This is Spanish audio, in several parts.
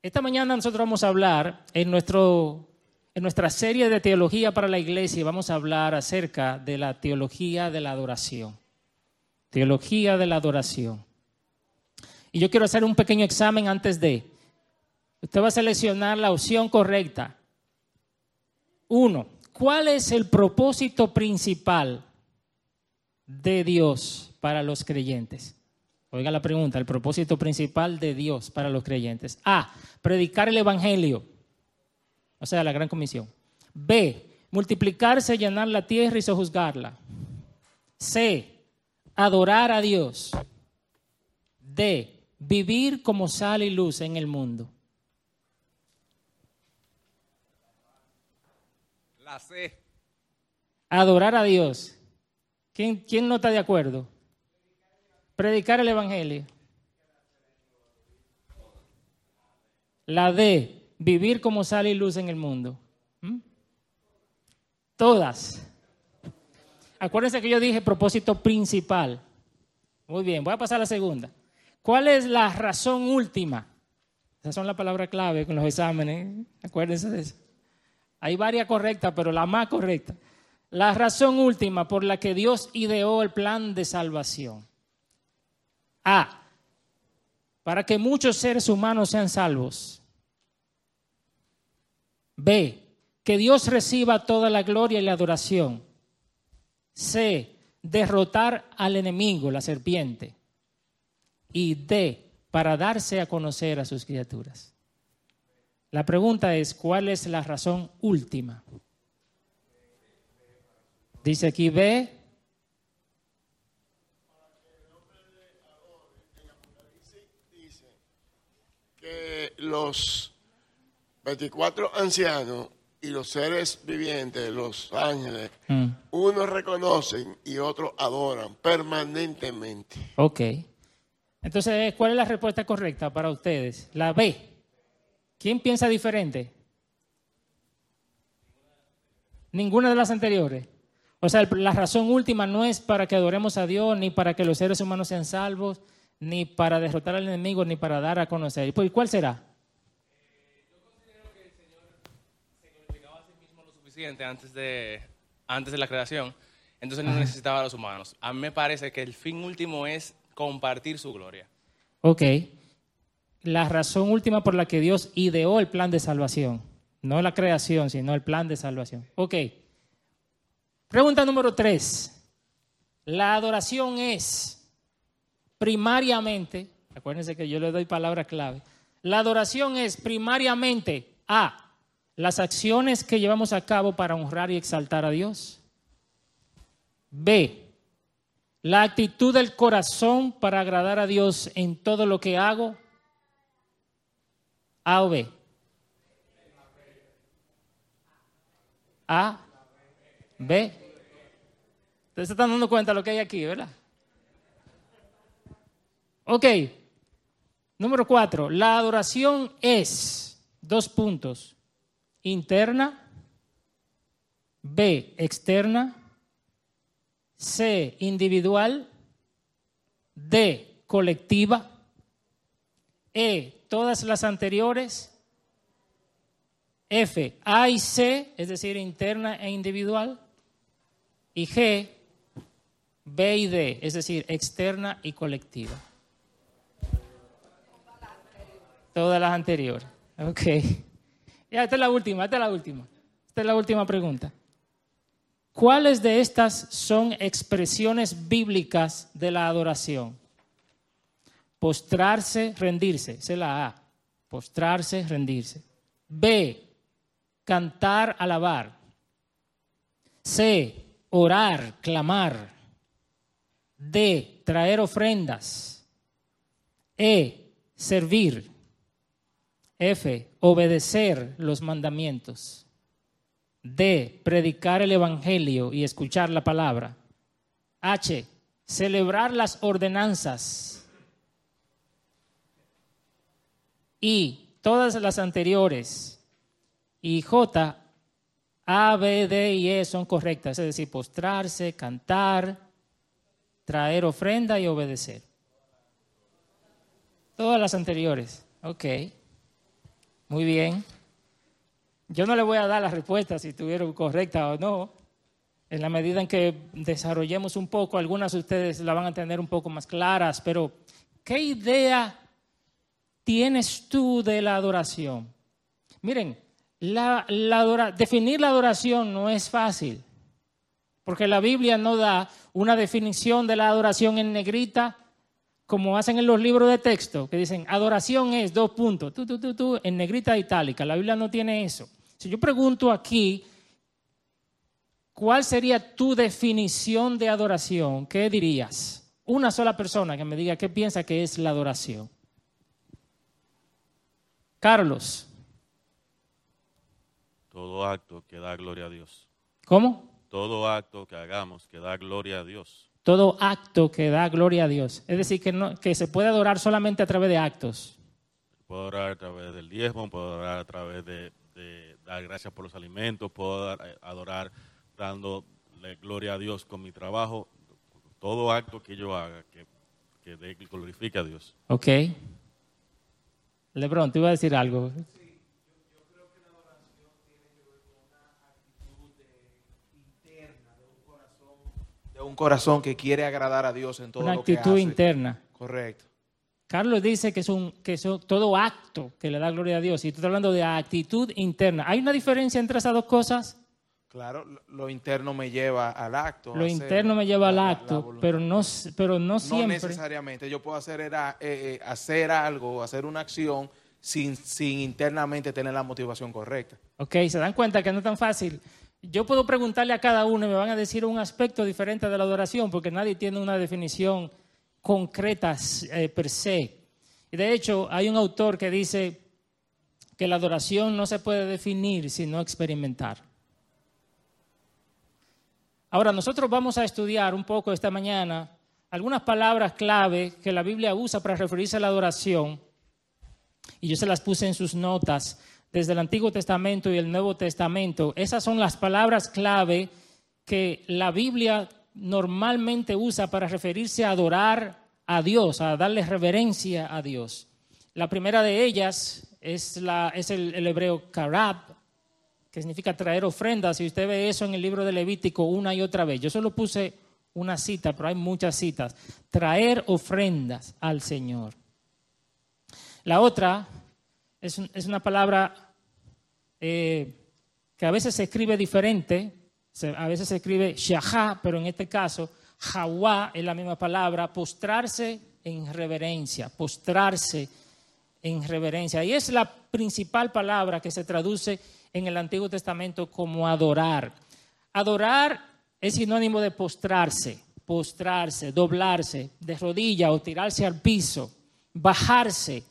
Esta mañana nosotros vamos a hablar en, nuestro, en nuestra serie de teología para la iglesia, vamos a hablar acerca de la teología de la adoración. Teología de la adoración. Y yo quiero hacer un pequeño examen antes de. Usted va a seleccionar la opción correcta. Uno, ¿cuál es el propósito principal de Dios para los creyentes? Oiga la pregunta, el propósito principal de Dios para los creyentes. A, predicar el Evangelio, o sea, la gran comisión. B, multiplicarse, llenar la tierra y sojuzgarla. C, adorar a Dios. D, vivir como sal y luz en el mundo. La C. Adorar a Dios. ¿Quién, quién no está de acuerdo? Predicar el Evangelio. La D, vivir como sal y luz en el mundo. ¿Mm? Todas. Acuérdense que yo dije propósito principal. Muy bien, voy a pasar a la segunda. ¿Cuál es la razón última? Esas son las palabras clave con los exámenes. Acuérdense de eso. Hay varias correctas, pero la más correcta. La razón última por la que Dios ideó el plan de salvación. A. Para que muchos seres humanos sean salvos. B. Que Dios reciba toda la gloria y la adoración. C. Derrotar al enemigo, la serpiente. Y D. Para darse a conocer a sus criaturas. La pregunta es, ¿cuál es la razón última? Dice aquí B. que los 24 ancianos y los seres vivientes, los ángeles, Mm, unos reconocen y otros adoran permanentemente. ok. Entonces, ¿cuál es la respuesta correcta para ustedes? La B. ¿Quién piensa diferente? Ninguna de las anteriores. O sea, la razón última no es para que adoremos a Dios, ni para que los seres humanos sean salvos, ni para derrotar al enemigo, ni para dar a conocer. ¿Y pues, cuál será? Antes de, antes de la creación, entonces no necesitaba a los humanos. A mí me parece que el fin último es compartir su gloria. Ok. La razón última por la que Dios ideó el plan de salvación. No la creación, sino el plan de salvación. Ok. Pregunta número tres. La adoración es primariamente, acuérdense que yo le doy palabra clave. La adoración es primariamente A. Las acciones que llevamos a cabo para honrar y exaltar a Dios. B. La actitud del corazón para agradar a Dios en todo lo que hago. A o B. A, B. Ustedes se están dando cuenta de lo que hay aquí, ¿verdad? Ok. Número cuatro. La adoración es, dos puntos, interna, B, externa, C, individual, D, colectiva, E, todas las anteriores, F, A y C, es decir, interna e individual, y G, B y D, es decir, externa y colectiva. Todas las anteriores. Ok. Ya, esta es la última, esta es la última. Esta es la última pregunta. ¿Cuáles de estas son expresiones bíblicas de la adoración? Postrarse, rendirse, esa es la A. Postrarse, rendirse. B, cantar, alabar. C, orar, clamar. D, traer ofrendas. E, servir. F, obedecer los mandamientos. D, predicar el Evangelio y escuchar la palabra. H, celebrar las ordenanzas. Y todas las anteriores. Y J, A, B, D y E son correctas, es decir, postrarse, cantar, traer ofrenda y obedecer. Todas las anteriores. Ok. Muy bien. Yo no le voy a dar la respuesta si estuvieron correcta o no. En la medida en que desarrollemos un poco, algunas de ustedes la van a tener un poco más claras, pero ¿qué idea tienes tú de la adoración? Miren, la, definir la adoración no es fácil, porque la Biblia no da una definición de la adoración en negrita, como hacen en los libros de texto, que dicen adoración es dos puntos, tú, tú, tú, tú, en negrita itálica. La Biblia no tiene eso. Si yo pregunto aquí, ¿cuál sería tu definición de adoración? ¿Qué dirías? Una sola persona que me diga qué piensa que es la adoración. Carlos. Todo acto que da gloria a Dios. ¿Cómo? Todo acto que hagamos que da gloria a Dios. Todo acto que da gloria a Dios. Es decir, que, no, que se puede adorar solamente a través de actos. Puedo adorar a través del diezmo, puedo adorar a través de dar gracias por los alimentos, puedo eh, adorar dándole gloria a Dios con mi trabajo, todo acto que yo haga que, que, glorifique a Dios. Ok. Lebron, te iba a decir algo. Sí, yo, creo que la adoración tiene que ver con una actitud interna de un corazón, de un corazón que quiere agradar a Dios en todo lo que hace. Una actitud interna. Correcto. Carlos dice que es, un, que es todo acto que le da gloria a Dios. Y tú estás hablando de actitud interna. ¿Hay una diferencia entre esas dos cosas? Claro, lo interno me lleva al acto. Lo interno me lleva al acto, pero, no, pero no siempre. No necesariamente. Yo puedo hacer, era, eh, eh, hacer algo, hacer una acción sin, sin internamente tener la motivación correcta. Ok, se dan cuenta que no es tan fácil. Yo puedo preguntarle a cada uno y me van a decir un aspecto diferente de la adoración, porque nadie tiene una definición concretas eh, per se. De hecho, hay un autor que dice que la adoración no se puede definir sino experimentar. Ahora, nosotros vamos a estudiar un poco esta mañana algunas palabras clave que la Biblia usa para referirse a la adoración. Y yo se las puse en sus notas desde el Antiguo Testamento y el Nuevo Testamento. Esas son las palabras clave que la Biblia normalmente usa para referirse a adorar a Dios, a darle reverencia a Dios. La primera de ellas es, la, es el, hebreo karab, que significa traer ofrendas, y usted ve eso en el libro de Levítico una y otra vez. Yo solo puse una cita, pero hay muchas citas. Traer ofrendas al Señor. La otra es, una palabra eh, que a veces se escribe diferente, a veces se escribe shahá, pero en este caso, Hawa es la misma palabra, postrarse en reverencia, postrarse en reverencia. Y es la principal palabra que se traduce en el Antiguo Testamento como adorar. Adorar es sinónimo de postrarse, postrarse, doblarse de rodilla o tirarse al piso, bajarse,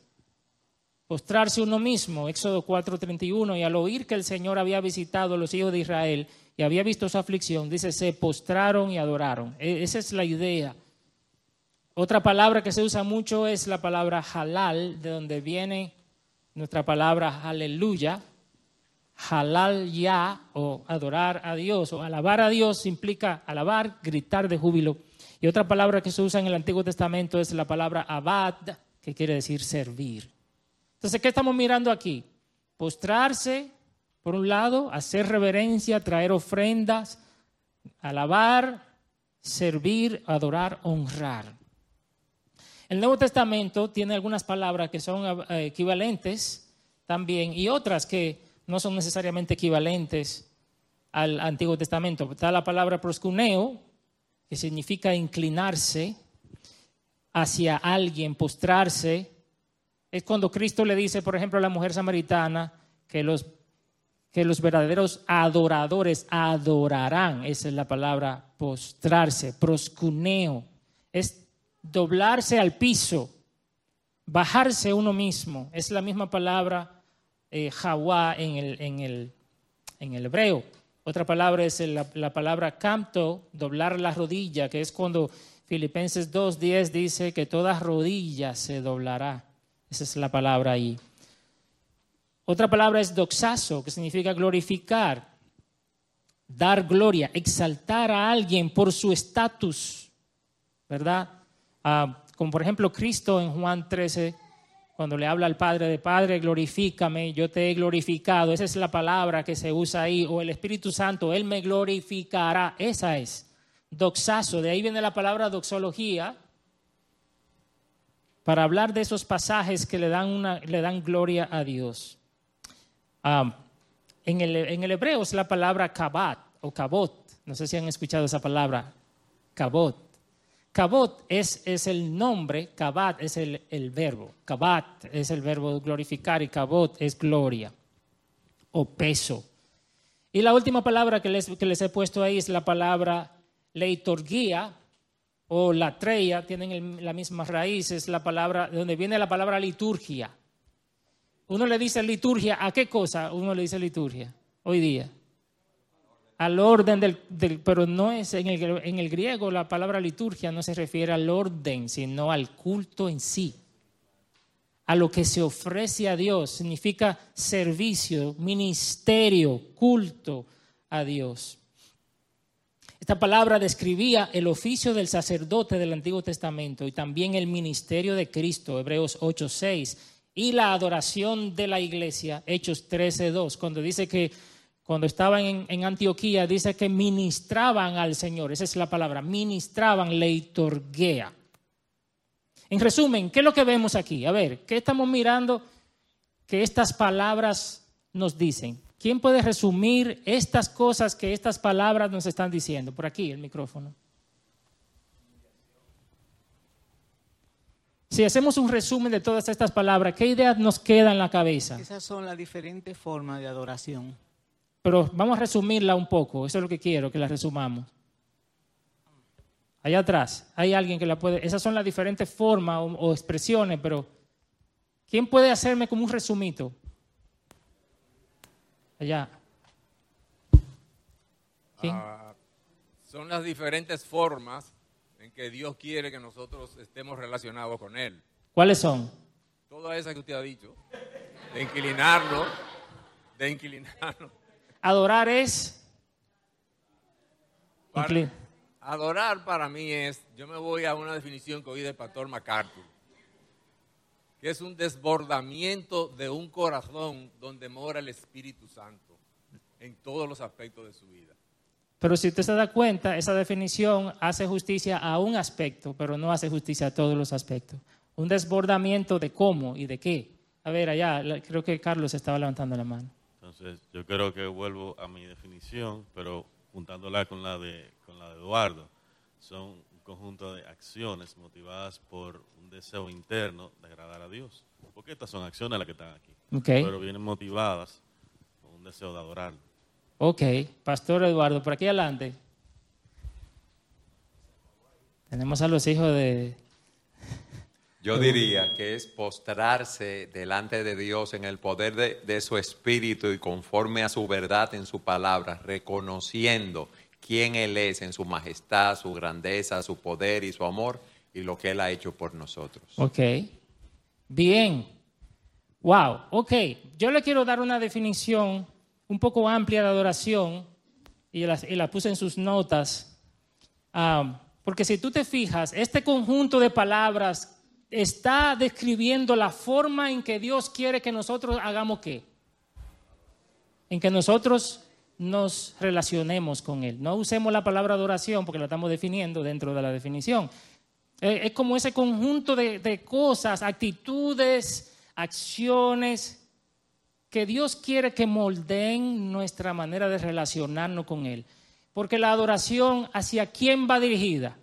postrarse uno mismo, Éxodo 4:31, y al oír que el Señor había visitado a los hijos de Israel, y había visto su aflicción, dice, se postraron y adoraron. E, esa es la idea. Otra palabra que se usa mucho es la palabra halal, de donde viene nuestra palabra aleluya. Halal ya, o adorar a Dios, o alabar a Dios implica alabar, gritar de júbilo. Y otra palabra que se usa en el Antiguo Testamento es la palabra abad, que quiere decir servir. Entonces, ¿qué estamos mirando aquí? Postrarse, por un lado, hacer reverencia, traer ofrendas, alabar, servir, adorar, honrar. El Nuevo Testamento tiene algunas palabras que son eh, equivalentes también y otras que no son necesariamente equivalentes al Antiguo Testamento. Está la palabra proscuneo, que significa inclinarse hacia alguien, postrarse. Es cuando Cristo le dice, por ejemplo, a la mujer samaritana que los que los verdaderos adoradores adorarán. Esa es la palabra postrarse, proscuneo. Es doblarse al piso, bajarse uno mismo. Es la misma palabra eh, en el, en, el, en el hebreo. Otra palabra es la, la palabra canto, doblar la rodilla, que es cuando Filipenses 2.10 dice que toda rodilla se doblará. Esa es la palabra ahí. Otra palabra es doxazo, que significa glorificar, dar gloria, exaltar a alguien por su estatus, ¿verdad? Ah, como por ejemplo Cristo en Juan 13, Cuando le habla al Padre de Padre, glorifícame, yo te he glorificado. Esa es la palabra que se usa ahí. O el Espíritu Santo, Él me glorificará. Esa es. Doxazo, de ahí viene la palabra doxología, para hablar de esos pasajes que le dan, una, le dan gloria a Dios. Ah, en, el, en el hebreo es la palabra kabat o kabot. No sé si han escuchado esa palabra, kabot. Kabot es, es el nombre, kabat es el, el verbo. Kabat es el verbo glorificar y kabot es gloria o peso. Y la última palabra que les, que les he puesto ahí es la palabra leitorguía o latreia, tienen el- la misma raíz, es la palabra, de donde viene la palabra liturgia. Uno le dice liturgia, ¿a qué cosa uno le dice liturgia hoy día? Al orden del, del- pero no es en el, en el griego la palabra liturgia no se refiere al orden, sino al culto en sí. A lo que se ofrece a Dios significa servicio, ministerio, culto a Dios. Esta palabra describía el oficio del sacerdote del Antiguo Testamento y también el ministerio de Cristo, Hebreos 8:6, y la adoración de la iglesia, Hechos 13:2, cuando dice que cuando estaban en, Antioquía, dice que ministraban al Señor, esa es la palabra, ministraban, leitorguea. En resumen, ¿qué es lo que vemos aquí? A ver, ¿qué estamos mirando que estas palabras nos dicen? ¿Quién puede resumir estas cosas que estas palabras nos están diciendo? Por aquí, el micrófono. Si hacemos un resumen de todas estas palabras, ¿qué ideas nos queda en la cabeza? Esas son las diferentes formas de adoración. Pero vamos a resumirla un poco, eso es lo que quiero, que la resumamos. Allá atrás, hay alguien que la puede... Esas son las diferentes formas o, o expresiones, pero ¿quién puede hacerme como un resumito? Allá. Ah, son las diferentes formas en que Dios quiere que nosotros estemos relacionados con Él. ¿Cuáles son? Toda esa que usted ha dicho, de inclinarlo, de inclinarlo. Adorar es... Para- adorar para mí es, yo me voy a una definición que oí del pastor MacArthur, que es un desbordamiento de un corazón donde mora el Espíritu Santo en todos los aspectos de su vida. Pero si usted se da cuenta, esa definición hace justicia a un aspecto, pero no hace justicia a todos los aspectos. Un desbordamiento de cómo y de qué. A ver, allá, creo que Carlos estaba levantando la mano. Entonces, yo creo que vuelvo a mi definición, pero juntándola con la de, con la de Eduardo, son conjunto de acciones motivadas por un deseo interno de agradar a Dios. Porque estas son acciones las que están aquí, pero vienen motivadas con un deseo de adorarlo. ok. Pastor Eduardo, por aquí adelante. Tenemos a los hijos de... Yo diría que es postrarse delante de Dios en el poder de, de su espíritu y conforme a su verdad en su palabra, reconociendo quién Él es en su majestad, su grandeza, su poder y su amor y lo que Él ha hecho por nosotros. Ok. Bien. Wow. Ok. Yo le quiero dar una definición un poco amplia de adoración y la, puse en sus notas. Ah, porque si tú te fijas, este conjunto de palabras está describiendo la forma en que Dios quiere que nosotros hagamos qué. En que nosotros nos relacionemos con Él. No usemos la palabra adoración porque la estamos definiendo dentro de la definición. Eh, es como ese conjunto de, de cosas, actitudes, acciones que Dios quiere que moldeen nuestra manera de relacionarnos con Él. Porque la adoración, ¿hacia quién va dirigida?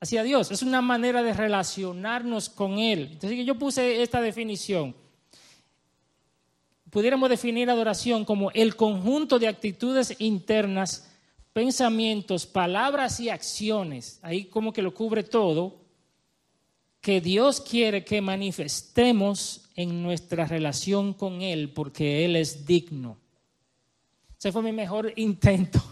Hacia Dios. Es una manera de relacionarnos con Él. Entonces yo puse esta definición. Pudiéramos definir adoración como el conjunto de actitudes internas pensamientos, palabras y acciones, ahí como que lo cubre todo, que Dios quiere que manifestemos en nuestra relación con Él porque Él es digno. Ese fue mi mejor intento,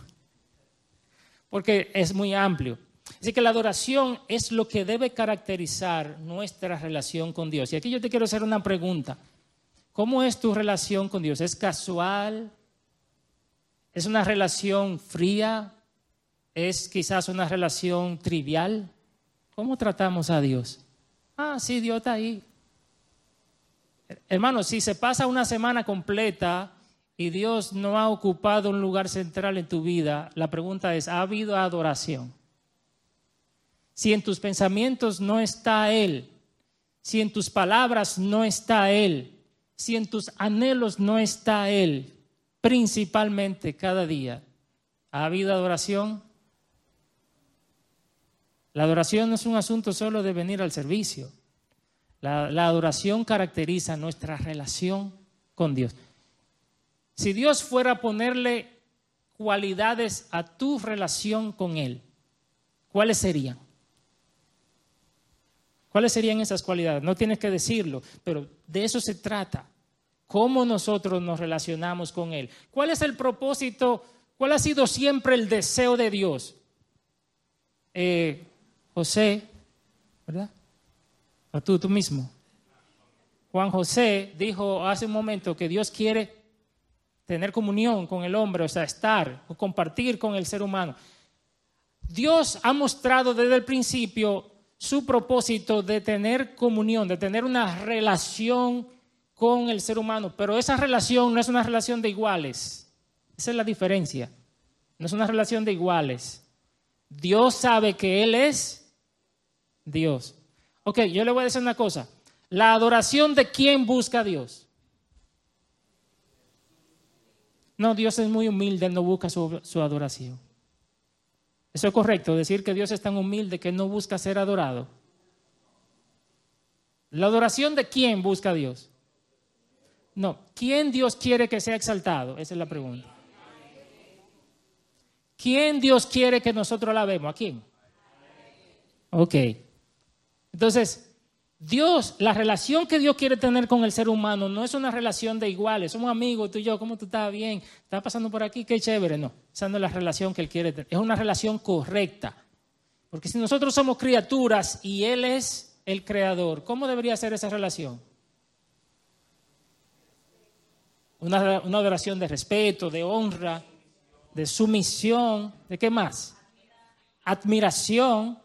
porque es muy amplio. Así que la adoración es lo que debe caracterizar nuestra relación con Dios. Y aquí yo te quiero hacer una pregunta. ¿Cómo es tu relación con Dios? ¿Es casual? ¿Es una relación fría? ¿Es quizás una relación trivial? ¿Cómo tratamos a Dios? Ah, sí, Dios está ahí. Hermano, si se pasa una semana completa y Dios no ha ocupado un lugar central en tu vida, la pregunta es, ¿ha habido adoración? Si en tus pensamientos no está Él, si en tus palabras no está Él, si en tus anhelos no está Él, principalmente cada día, ¿ha habido adoración? La adoración no es un asunto solo de venir al servicio. La, la adoración caracteriza nuestra relación con Dios. Si Dios fuera a ponerle cualidades a tu relación con Él, ¿cuáles serían? ¿Cuáles serían esas cualidades? No tienes que decirlo, pero de eso se trata. ¿Cómo nosotros nos relacionamos con Él? ¿Cuál es el propósito? ¿Cuál ha sido siempre el deseo de Dios? Eh, José, ¿verdad? O tú, tú mismo. Juan José dijo hace un momento que Dios quiere tener comunión con el hombre, o sea, estar o compartir con el ser humano. Dios ha mostrado desde el principio su propósito de tener comunión, de tener una relación con el ser humano, pero esa relación no es una relación de iguales. Esa es la diferencia. No es una relación de iguales. Dios sabe que Él es Dios. Ok, yo le voy a decir una cosa. La adoración de quién busca a Dios. No, Dios es muy humilde, Él no busca su, su adoración. ¿Eso es correcto? Decir que Dios es tan humilde que no busca ser adorado. ¿La adoración de quién busca a Dios? No, ¿quién Dios quiere que sea exaltado? Esa es la pregunta. ¿Quién Dios quiere que nosotros la vemos? ¿A quién? Ok. Entonces, Dios, la relación que Dios quiere tener con el ser humano no es una relación de iguales. Somos amigos, tú y yo, ¿cómo tú estás? Bien, estás pasando por aquí, qué chévere. No, esa no es la relación que Él quiere tener. Es una relación correcta. Porque si nosotros somos criaturas y Él es el creador, ¿cómo debería ser esa relación? Una, una adoración de respeto, de honra, de sumisión, ¿de qué más? Admiración,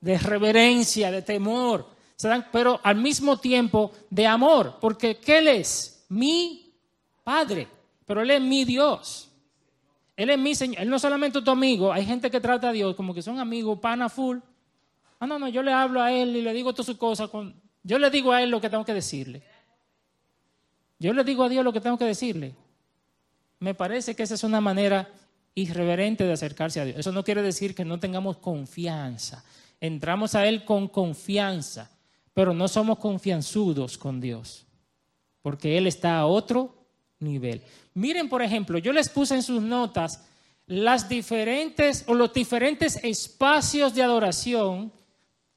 de reverencia, de temor pero al mismo tiempo de amor, porque ¿qué Él es? Mi Padre, pero Él es mi Dios. Él es mi Señor. Él no solamente tu amigo, hay gente que trata a Dios como que son amigos, pana full. Ah, no, no, yo le hablo a Él y le digo todas sus cosas. Con... Yo le digo a Él lo que tengo que decirle. Yo le digo a Dios lo que tengo que decirle. Me parece que esa es una manera irreverente de acercarse a Dios. Eso no quiere decir que no tengamos confianza. Entramos a Él con confianza pero no somos confianzudos con Dios, porque Él está a otro nivel. Miren, por ejemplo, yo les puse en sus notas las diferentes o los diferentes espacios de adoración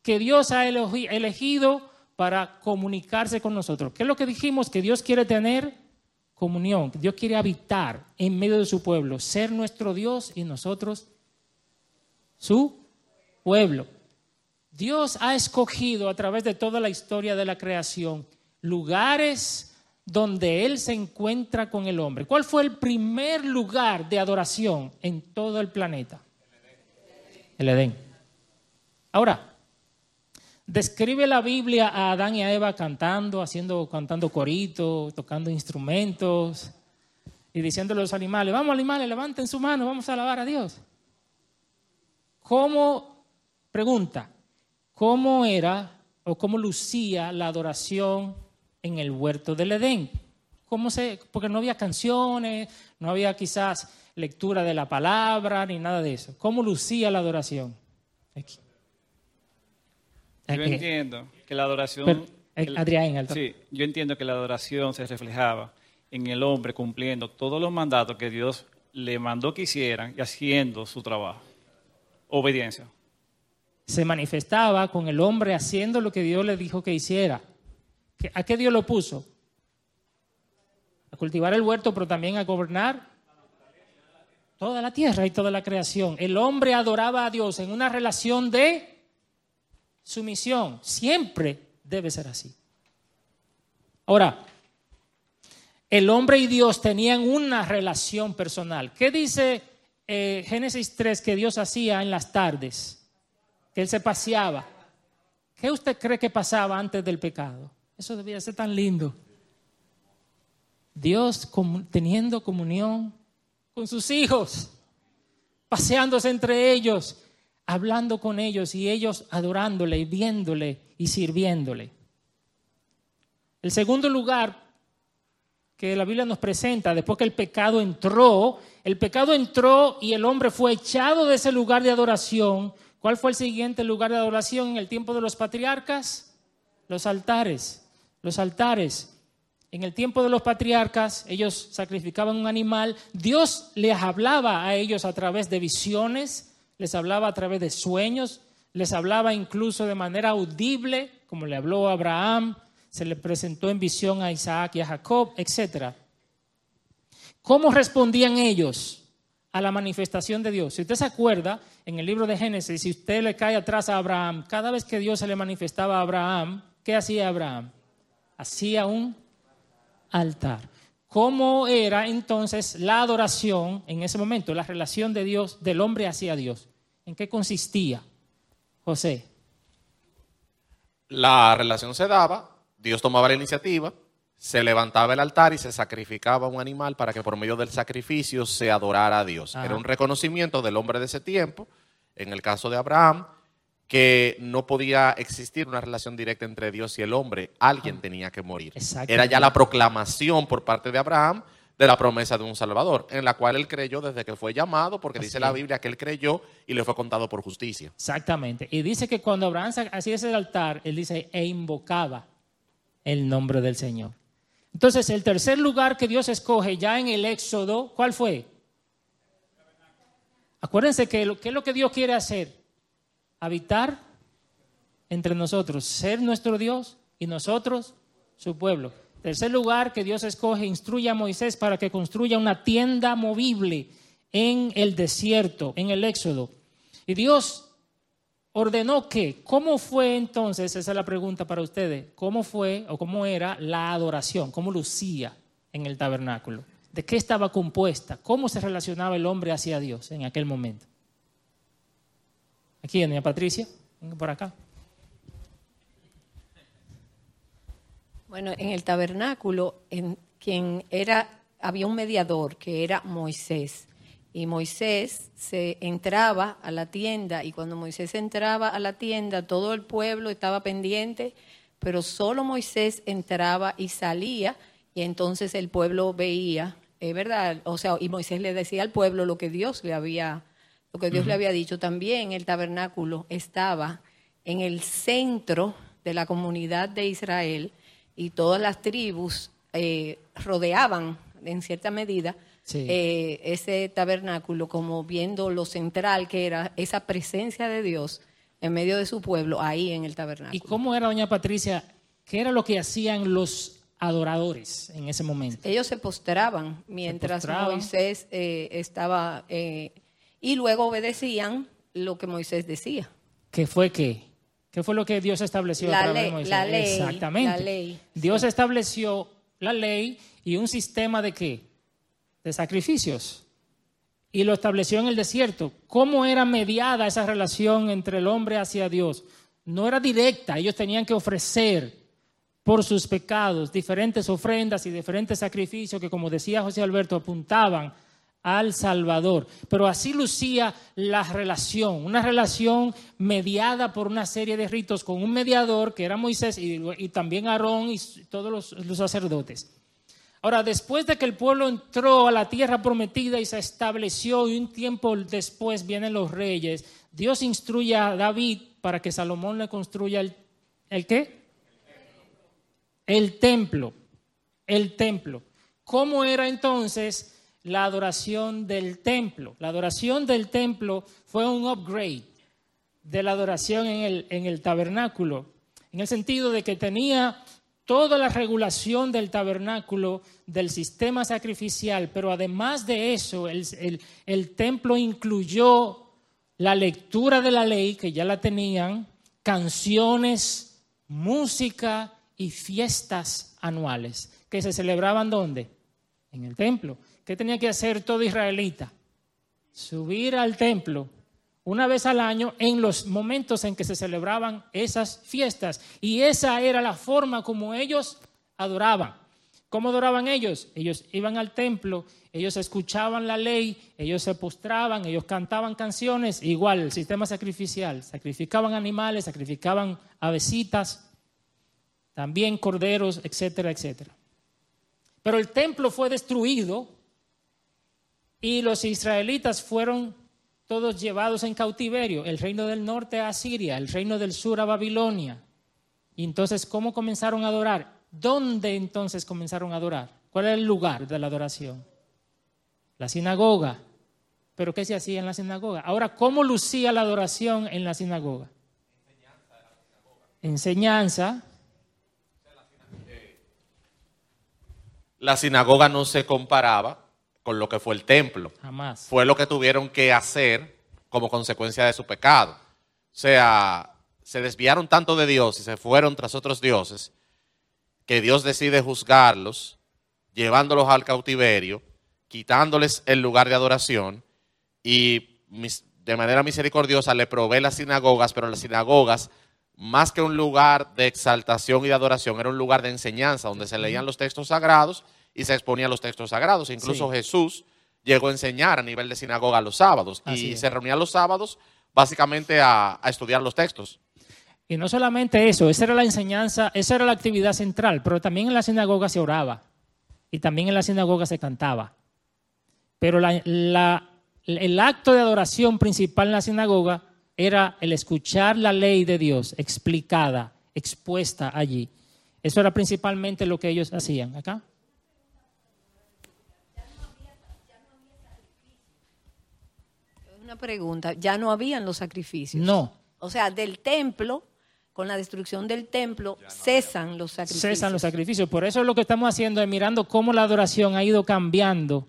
que Dios ha elegido para comunicarse con nosotros. ¿Qué es lo que dijimos? Que Dios quiere tener comunión, que Dios quiere habitar en medio de su pueblo, ser nuestro Dios y nosotros su pueblo. Dios ha escogido a través de toda la historia de la creación lugares donde Él se encuentra con el hombre. ¿Cuál fue el primer lugar de adoración en todo el planeta? El Edén. Ahora, describe la Biblia a Adán y a Eva cantando, haciendo, cantando coritos, tocando instrumentos y diciéndole a los animales, vamos animales, levanten su mano, vamos a alabar a Dios. ¿Cómo, pregunta, cómo era o cómo lucía la adoración en el huerto del Edén. ¿Cómo se, porque no había canciones, no había quizás lectura de la palabra ni nada de eso. ¿Cómo lucía la adoración? Yo entiendo que la adoración... Eh, Adrián, Sí, yo entiendo que la adoración se reflejaba en el hombre cumpliendo todos los mandatos que Dios le mandó que hicieran y haciendo su trabajo. Obediencia se manifestaba con el hombre haciendo lo que Dios le dijo que hiciera. ¿A qué Dios lo puso? A cultivar el huerto, pero también a gobernar toda la tierra y toda la creación. El hombre adoraba a Dios en una relación de sumisión. Siempre debe ser así. Ahora, el hombre y Dios tenían una relación personal. ¿Qué dice eh, Génesis 3 que Dios hacía en las tardes? que él se paseaba. ¿Qué usted cree que pasaba antes del pecado? Eso debía ser tan lindo. Dios teniendo comunión con sus hijos, paseándose entre ellos, hablando con ellos y ellos adorándole y viéndole y sirviéndole. El segundo lugar que la Biblia nos presenta, después que el pecado entró, el pecado entró y el hombre fue echado de ese lugar de adoración. ¿Cuál fue el siguiente lugar de adoración en el tiempo de los patriarcas? Los altares, los altares. En el tiempo de los patriarcas, ellos sacrificaban un animal. Dios les hablaba a ellos a través de visiones, les hablaba a través de sueños, les hablaba incluso de manera audible, como le habló a Abraham, se le presentó en visión a Isaac y a Jacob, etc. ¿Cómo respondían ellos a la manifestación de Dios? Si usted se acuerda, en el libro de Génesis, si usted le cae atrás a Abraham, cada vez que Dios se le manifestaba a Abraham, ¿qué hacía Abraham? Hacía un altar. ¿Cómo era entonces la adoración en ese momento, la relación de Dios, del hombre hacia Dios? ¿En qué consistía? José. La relación se daba, Dios tomaba la iniciativa, se levantaba el altar y se sacrificaba un animal para que por medio del sacrificio se adorara a Dios. Ajá. Era un reconocimiento del hombre de ese tiempo, en el caso de Abraham, que no podía existir una relación directa entre Dios y el hombre, alguien tenía que morir. Era ya la proclamación por parte de Abraham de la promesa de un Salvador, en la cual él creyó desde que fue llamado, porque Así dice la. Biblia que él creyó y le fue contado por justicia. Exactamente. Y dice que cuando Abraham hacía ese altar, él dice, e invocaba el nombre del Señor. Entonces, el tercer lugar que Dios escoge ya en el Éxodo, ¿cuál fue? Acuérdense que lo, ¿qué es lo que Dios quiere hacer? Habitar entre nosotros, ser nuestro Dios y nosotros su pueblo. Tercer lugar que Dios escoge, instruye a Moisés para que construya una tienda movible en el desierto, en el Éxodo. Y Dios ordenó que, ¿cómo fue entonces? Esa es la pregunta para ustedes. ¿Cómo fue o cómo era la adoración? ¿Cómo lucía en el tabernáculo? ¿De qué estaba compuesta? ¿Cómo se relacionaba el hombre hacia Dios en aquel momento? Aquí, doña Patricia, venga por acá. Bueno, en el tabernáculo, en quien era, había un mediador que era Moisés. Y Moisés se entraba a la tienda y cuando Moisés entraba a la tienda, todo el pueblo estaba pendiente, pero solo Moisés entraba y salía y entonces el pueblo veía, es verdad, o sea, y Moisés le decía al pueblo lo que Dios le había, lo que Dios le había dicho. También el tabernáculo estaba en el centro de la comunidad de Israel y todas las tribus eh, rodeaban en cierta medida Sí. eh, ese tabernáculo como viendo lo central que era esa presencia de Dios en medio de su pueblo ahí en el tabernáculo. ¿Y cómo era, doña Patricia? ¿Qué era lo que hacían los adoradores en ese momento? Ellos se postraban mientras postraban. Moisés eh, estaba eh, y luego obedecían lo que Moisés decía. ¿Qué fue qué? ¿Qué fue lo que Dios estableció La a través ley- de Moisés? la ley, Exactamente. la ley, Dios estableció la ley y un sistema de qué? De sacrificios. Y lo estableció en el desierto. ¿Cómo era mediada esa relación entre el hombre hacia Dios? No era directa, ellos tenían que ofrecer por sus pecados diferentes ofrendas y diferentes sacrificios que, como decía José Alberto, apuntaban al Salvador. Pero así lucía la relación, una relación mediada por una serie de ritos con un mediador que era Moisés y, también Aarón y todos los, los sacerdotes. Ahora, después de que el pueblo entró a la tierra prometida y se estableció y un tiempo después vienen los reyes, Dios instruye a David para que Salomón le construya el, ¿el qué? El templo, el templo. ¿Cómo era entonces la adoración del templo? La adoración del templo fue un upgrade de la adoración en el, en el tabernáculo, en el sentido de que tenía toda la regulación del tabernáculo, del sistema sacrificial, pero además de eso, el, el- el templo incluyó la lectura de la ley, que ya la tenían, canciones, música y fiestas anuales, que se celebraban ¿dónde? En el templo. ¿Qué tenía que hacer todo israelita? Subir al templo una vez al año en los momentos en que se celebraban esas fiestas. Y esa era la forma como ellos adoraban. ¿Cómo adoraban ellos? Ellos iban al templo, ellos escuchaban la ley, ellos se postraban, ellos cantaban canciones, igual el sistema sacrificial, sacrificaban animales, sacrificaban avecitas, también corderos, etcétera, etcétera. Pero el templo fue destruido y los israelitas fueron todos llevados en cautiverio, el reino del norte a Siria, el reino del sur a Babilonia. Y entonces, ¿cómo comenzaron a adorar? ¿Dónde entonces comenzaron a adorar? ¿Cuál era el lugar de la adoración? La sinagoga. ¿Pero qué se hacía en la sinagoga? Ahora, ¿cómo lucía la adoración en la sinagoga? Enseñanza. La sinagoga no se comparaba con lo que fue el templo. Jamás. Fue lo que tuvieron que hacer como consecuencia de su pecado. O sea, se desviaron tanto de Dios y se fueron tras otros dioses que Dios decide juzgarlos, llevándolos al cautiverio, quitándoles el lugar de adoración y de manera misericordiosa le provee las sinagogas, pero las sinagogas, más que un lugar de exaltación y de adoración, era un lugar de enseñanza donde se leían los textos sagrados y se exponían los textos sagrados. Incluso Sí. Jesús llegó a enseñar a nivel de sinagoga los sábados Así y es. se reunían los sábados básicamente a, a estudiar los textos. Y no solamente eso, esa era la enseñanza, esa era la actividad central, pero también en la sinagoga se oraba y también en la sinagoga se cantaba. Pero la- la- el acto de adoración principal en la sinagoga era el escuchar la ley de Dios explicada, expuesta allí. Eso era principalmente lo que ellos hacían acá. Una pregunta, ya no habían los sacrificios. No. O sea, del templo, con la destrucción del templo, cesan los sacrificios. cesan los sacrificios. Por eso lo que estamos haciendo es mirando cómo la adoración ha ido cambiando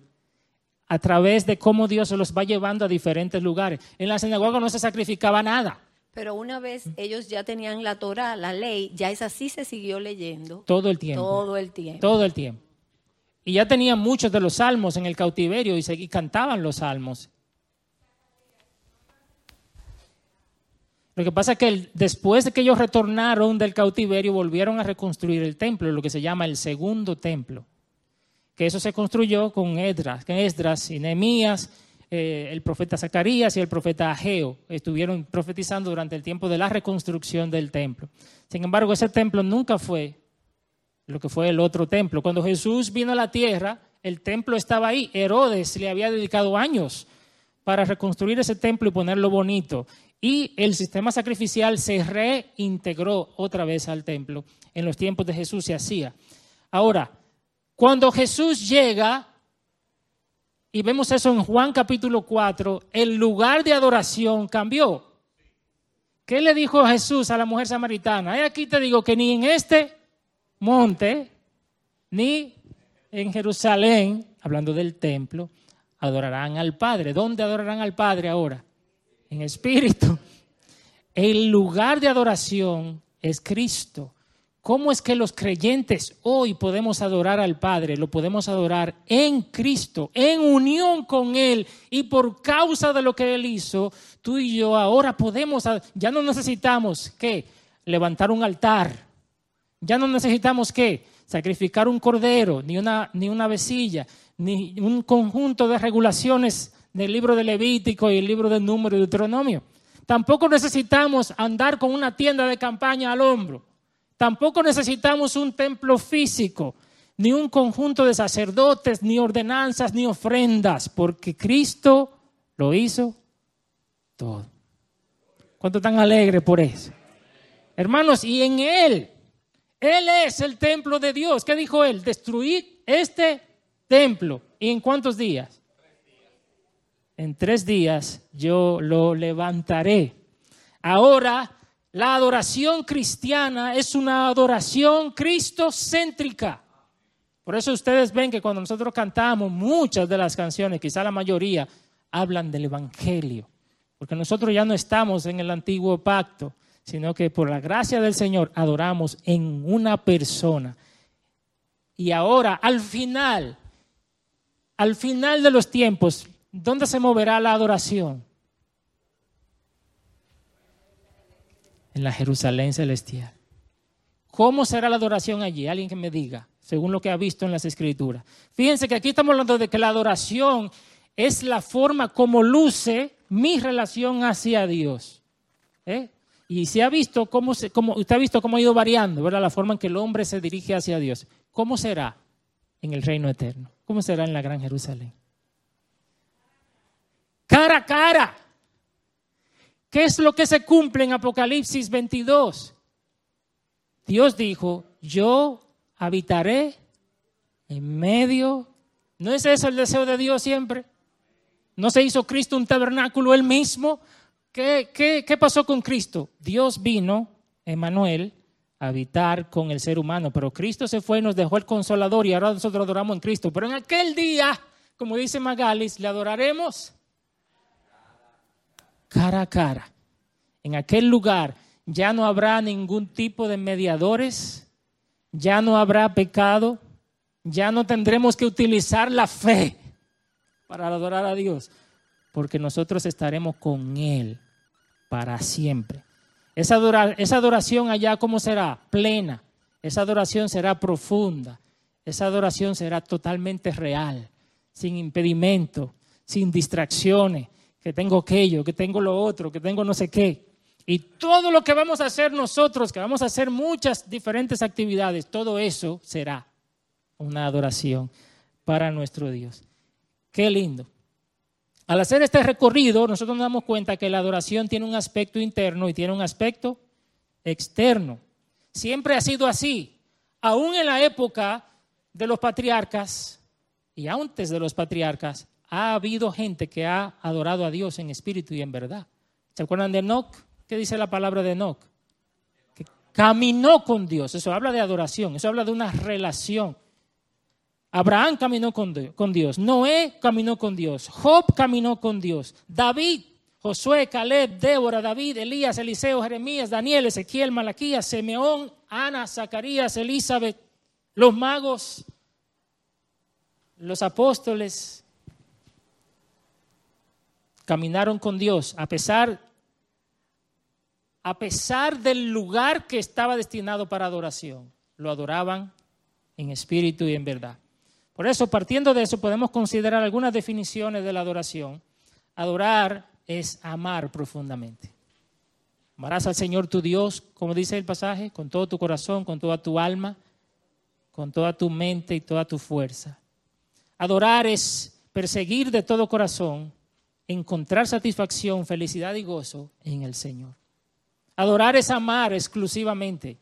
a través de cómo Dios se los va llevando a diferentes lugares. En la sinagoga no se sacrificaba nada. Pero una vez ellos ya tenían la Torah, la ley, ya esa sí se siguió leyendo. Todo el tiempo. Todo el tiempo. Todo el tiempo. Y ya tenían muchos de los salmos en el cautiverio y, se- y cantaban los salmos. Lo que pasa es que después de que ellos retornaron del cautiverio, volvieron a reconstruir el templo, lo que se llama el segundo templo. Que eso se construyó con Esdras, con Esdras y Nehemías, eh, el profeta Zacarías y el profeta Ageo. Estuvieron profetizando durante el tiempo de la reconstrucción del templo. Sin embargo, ese templo nunca fue lo que fue el otro templo. Cuando Jesús vino a la tierra, el templo estaba ahí. Herodes le había dedicado años para reconstruir ese templo y ponerlo bonito. Y el sistema sacrificial se reintegró otra vez al templo. En los tiempos de Jesús se hacía. Ahora, cuando Jesús llega, y vemos eso en Juan capítulo 4, el lugar de adoración cambió. ¿Qué le dijo Jesús a la mujer samaritana? Aquí te digo que ni en este monte, ni en Jerusalén, hablando del templo, adorarán al Padre. ¿Dónde adorarán al Padre ahora? En espíritu. El lugar de adoración es Cristo. ¿Cómo es que los creyentes hoy podemos adorar al Padre? Lo podemos adorar en Cristo, en unión con Él. Y por causa de lo que Él hizo, tú y yo ahora podemos, ya no necesitamos que levantar un altar. Ya no necesitamos qué? Sacrificar un cordero, ni una, ni una vecilla, ni un conjunto de regulaciones del libro de Levítico y el libro de Número y Deuteronomio. Tampoco necesitamos andar con una tienda de campaña al hombro. Tampoco necesitamos un templo físico, ni un conjunto de sacerdotes, ni ordenanzas, ni ofrendas, porque Cristo lo hizo todo. ¿Cuánto tan alegre por eso? Hermanos, y en Él, Él es el templo de Dios. ¿Qué dijo Él? Destruir este templo. ¿Y en cuántos días? En tres días yo lo levantaré. Ahora, la adoración cristiana es una adoración cristocéntrica. Por eso ustedes ven que cuando nosotros cantamos, muchas de las canciones, quizá la mayoría, hablan del Evangelio. Porque nosotros ya no estamos en el antiguo pacto, sino que por la gracia del Señor adoramos en una persona. Y ahora, al final, al final de los tiempos, ¿dónde se moverá la adoración? En la Jerusalén celestial. ¿Cómo será la adoración allí? Alguien que me diga, según lo que ha visto en las escrituras. Fíjense que aquí estamos hablando de que la adoración es la forma como luce mi relación hacia Dios. ¿Eh? Y se ha visto cómo, se, cómo, usted ha visto cómo ha ido variando, ¿verdad? La forma en que el hombre se dirige hacia Dios. ¿Cómo será en el reino eterno? ¿Cómo será en la gran Jerusalén? Cara a cara. ¿Qué es lo que se cumple en Apocalipsis 22? Dios dijo, yo habitaré en medio. ¿No es eso el deseo de Dios siempre? ¿No se hizo Cristo un tabernáculo él mismo? ¿Qué, qué, qué pasó con Cristo? Dios vino, Emanuel, a habitar con el ser humano, pero Cristo se fue y nos dejó el consolador y ahora nosotros adoramos en Cristo. Pero en aquel día, como dice Magalis, le adoraremos cara a cara. En aquel lugar ya no habrá ningún tipo de mediadores, ya no habrá pecado, ya no tendremos que utilizar la fe para adorar a Dios, porque nosotros estaremos con Él para siempre. Esa, adoración allá, ¿cómo será? Plena. Esa adoración será profunda. Esa adoración será totalmente real, sin impedimento, sin distracciones, que tengo aquello, que tengo lo otro, que tengo no sé qué. Y todo lo que vamos a hacer nosotros, que vamos a hacer muchas diferentes actividades, todo eso será una adoración para nuestro Dios. Qué lindo. Al hacer este recorrido, nosotros nos damos cuenta que la adoración tiene un aspecto interno y tiene un aspecto externo. Siempre ha sido así. Aún en la época de los patriarcas y antes de los patriarcas, ha habido gente que ha adorado a Dios en espíritu y en verdad. ¿Se acuerdan de Enoch? ¿Qué dice la palabra de Enoch? Que caminó con Dios. Eso habla de adoración, eso habla de una relación. Abraham caminó con Dios, Noé caminó con Dios, Job caminó con Dios, David, Josué, Caleb, Débora, David, Elías, Eliseo, Jeremías, Daniel, Ezequiel, Malaquías, Simeón, Ana, Zacarías, Elizabeth, los magos, los apóstoles, caminaron con Dios a pesar a pesar del lugar que estaba destinado para adoración. Lo adoraban en espíritu y en verdad. Por eso, partiendo de eso, podemos considerar algunas definiciones de la adoración. Adorar es amar profundamente. Amarás al Señor tu Dios, como dice el pasaje, con todo tu corazón, con toda tu alma, con toda tu mente y toda tu fuerza. Adorar es perseguir de todo corazón, encontrar satisfacción, felicidad y gozo en el Señor. Adorar es amar exclusivamente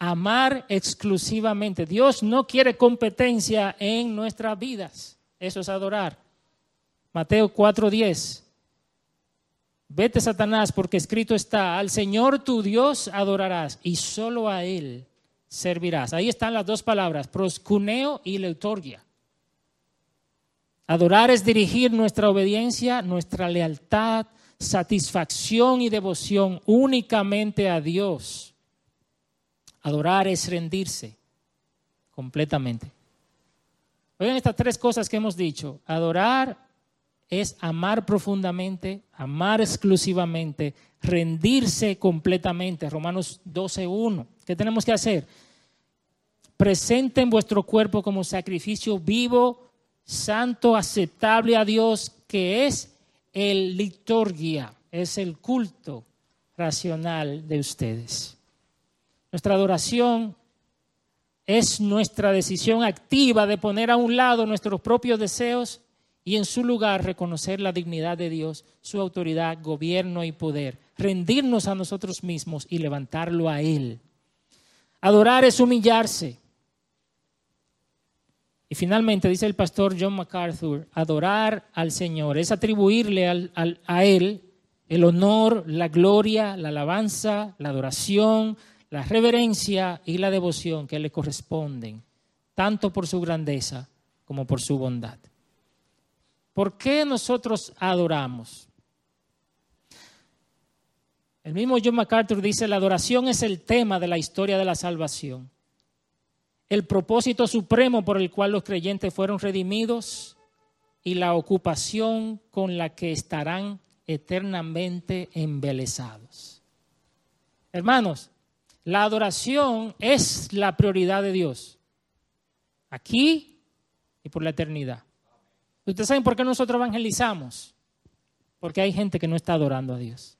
amar exclusivamente. Dios no quiere competencia en nuestras vidas. Eso es adorar. Mateo 4:10. Vete, Satanás, porque escrito está, al Señor tu Dios adorarás y solo a Él servirás. Ahí están las dos palabras, proscuneo y leutorgia. Adorar es dirigir nuestra obediencia, nuestra lealtad, satisfacción y devoción únicamente a Dios Adorar es rendirse completamente. Oigan estas tres cosas que hemos dicho. Adorar es amar profundamente, amar exclusivamente, rendirse completamente. Romanos 12.1. ¿Qué tenemos que hacer? Presenten vuestro cuerpo como sacrificio vivo, santo, aceptable a Dios, que es el liturgia, es el culto racional de ustedes. Nuestra adoración es nuestra decisión activa de poner a un lado nuestros propios deseos y en su lugar reconocer la dignidad de Dios, su autoridad, gobierno y poder, rendirnos a nosotros mismos y levantarlo a Él. Adorar es humillarse. Y finalmente, dice el pastor John MacArthur, adorar al Señor es atribuirle a Él el honor, la gloria, la alabanza, la adoración, la reverencia y la devoción que le corresponden, tanto por su grandeza como por su bondad. ¿Por qué nosotros adoramos? El mismo John MacArthur dice, la adoración es el tema de la historia de la salvación, el propósito supremo por el cual los creyentes fueron redimidos y la ocupación con la que estarán eternamente embelesados. Hermanos, la adoración es la prioridad de Dios, aquí y por la eternidad. ¿Ustedes saben por qué nosotros evangelizamos? Porque hay gente que no está adorando a Dios.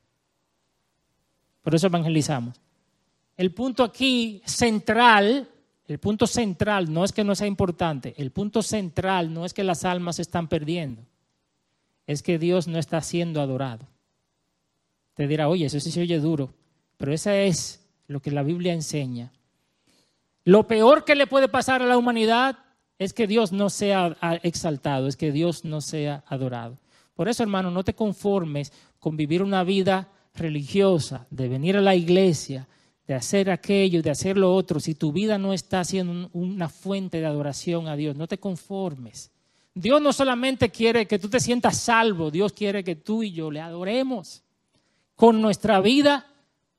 Por eso evangelizamos. El punto aquí central, el punto central no es que no sea importante, el punto central no es que las almas se están perdiendo, es que Dios no está siendo adorado. Te dirá, oye, eso sí se oye duro, pero eso es lo que la Biblia enseña. Lo peor que le puede pasar a la humanidad es que Dios no sea exaltado, es que Dios no sea adorado. Por eso, hermano, no te conformes con vivir una vida religiosa, de venir a la iglesia, de hacer aquello, de hacer lo otro, si tu vida no está siendo una fuente de adoración a Dios, no te conformes. Dios no solamente quiere que tú te sientas salvo, Dios quiere que tú y yo le adoremos con nuestra vida,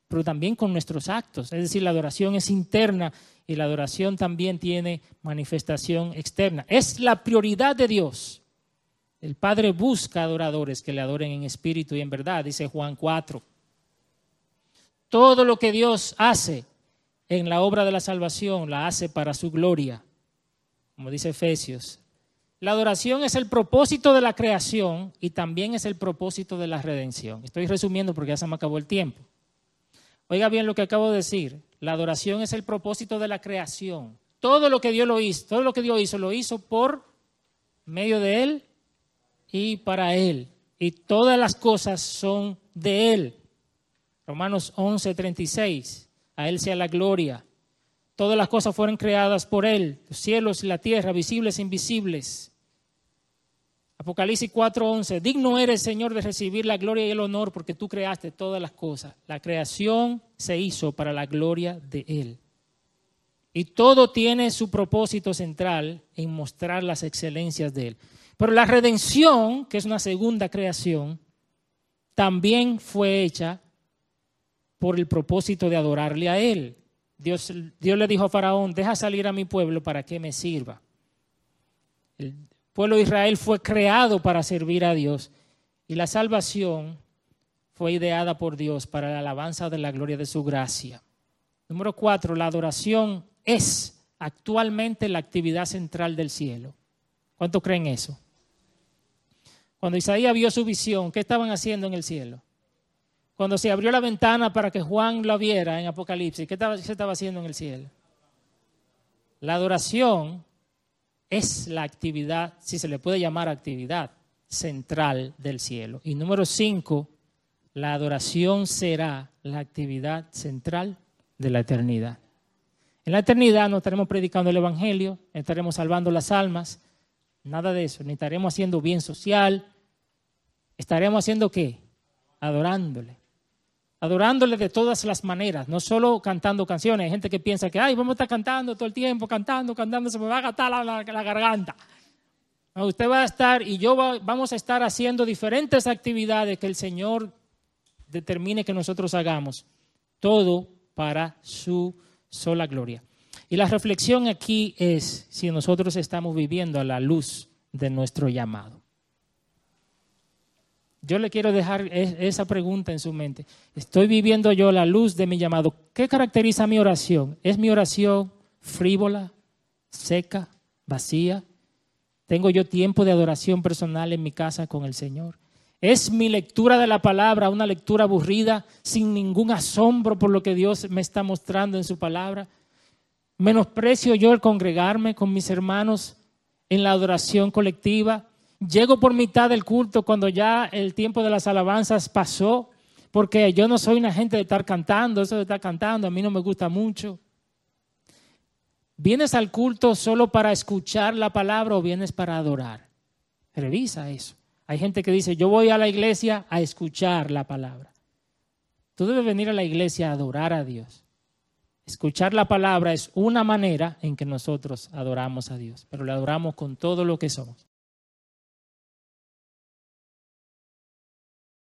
pero también con nuestros actos. Es decir, la adoración es interna y la adoración también tiene manifestación externa. Es la prioridad de Dios. El Padre busca adoradores que le adoren en espíritu y en verdad, dice Juan 4. Todo lo que Dios hace en la obra de la salvación la hace para su gloria, como dice Efesios. La adoración es el propósito de la creación y también es el propósito de la redención. Estoy resumiendo porque ya se me acabó el tiempo. Oiga bien lo que acabo de decir. La adoración es el propósito de la creación. Todo lo que Dios lo hizo, todo lo que Dios hizo, lo hizo por medio de Él y para Él. Y todas las cosas son de Él. Romanos 11, 36. A Él sea la gloria. Todas las cosas fueron creadas por Él, los cielos y la tierra, visibles e invisibles. Apocalipsis 4:11, digno eres, Señor, de recibir la gloria y el honor porque tú creaste todas las cosas. La creación se hizo para la gloria de Él. Y todo tiene su propósito central en mostrar las excelencias de Él. Pero la redención, que es una segunda creación, también fue hecha por el propósito de adorarle a Él. Dios, le dijo a Faraón, deja salir a mi pueblo para que me sirva. El pueblo de Israel fue creado para servir a Dios y la salvación fue ideada por Dios para la alabanza de la gloria de su gracia. Número cuatro, la adoración es actualmente la actividad central del cielo. ¿Cuánto creen eso? Cuando Isaías vio su visión, ¿qué estaban haciendo en el cielo? Cuando se abrió la ventana para que Juan lo viera en Apocalipsis, ¿qué se estaba haciendo en el cielo? La adoración es la actividad, si se le puede llamar actividad, central del cielo. Y número cinco, la adoración será la actividad central de la eternidad. En la eternidad no estaremos predicando el Evangelio, estaremos salvando las almas, nada de eso, ni estaremos haciendo bien social, estaremos haciendo qué? Adorándole adorándole de todas las maneras, no solo cantando canciones. Hay gente que piensa que, ay, vamos a estar cantando todo el tiempo, cantando, cantando, se me va a gastar la, garganta. usted va a estar y yo vamos a estar haciendo diferentes actividades que el Señor determine que nosotros hagamos. Todo para su sola gloria. Y la reflexión aquí es si nosotros estamos viviendo a la luz de nuestro llamado. Yo le quiero dejar esa pregunta en su mente. ¿Estoy viviendo yo la luz de mi llamado? ¿Qué caracteriza mi oración? ¿Es mi oración frívola, seca, vacía? ¿Tengo yo tiempo de adoración personal en mi casa con el Señor? ¿Es mi lectura de la palabra una lectura aburrida, sin ningún asombro por lo que Dios me está mostrando en su palabra? ¿Menosprecio yo el congregarme con mis hermanos en la adoración colectiva? Llego por mitad del culto cuando ya el tiempo de las alabanzas pasó, porque yo no soy una gente de estar cantando, eso de estar cantando a mí no me gusta mucho. ¿Vienes al culto solo para escuchar la palabra o vienes para adorar? Revisa eso. Hay gente que dice, yo voy a la iglesia a escuchar la palabra. Tú debes venir a la iglesia a adorar a Dios. Escuchar la palabra es una manera en que nosotros adoramos a Dios, pero le adoramos con todo lo que somos.